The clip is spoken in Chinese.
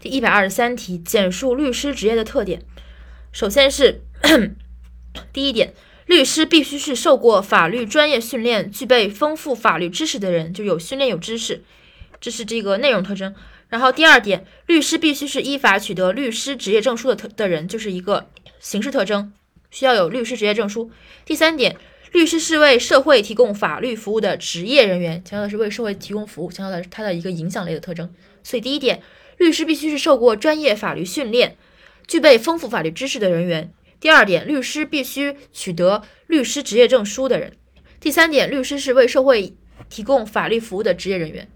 第一百二十三题，简述律师职业的特点。首先是第一点，律师必须是受过法律专业训练、具备丰富法律知识的人，就有训练有知识，这是这个内容特征。然后第二点，律师必须是依法取得律师执业证书的特的人，就是一个形式特征，需要有律师执业证书。第三点，律师是为社会提供法律服务的职业人员，强调的是为社会提供服务，强调的是它的一个影响类的特征。所以第一点。律师必须是受过专业法律训练、具备丰富法律知识的人员。第二点，律师必须取得律师执业证书的人。第三点，律师是为社会提供法律服务的职业人员。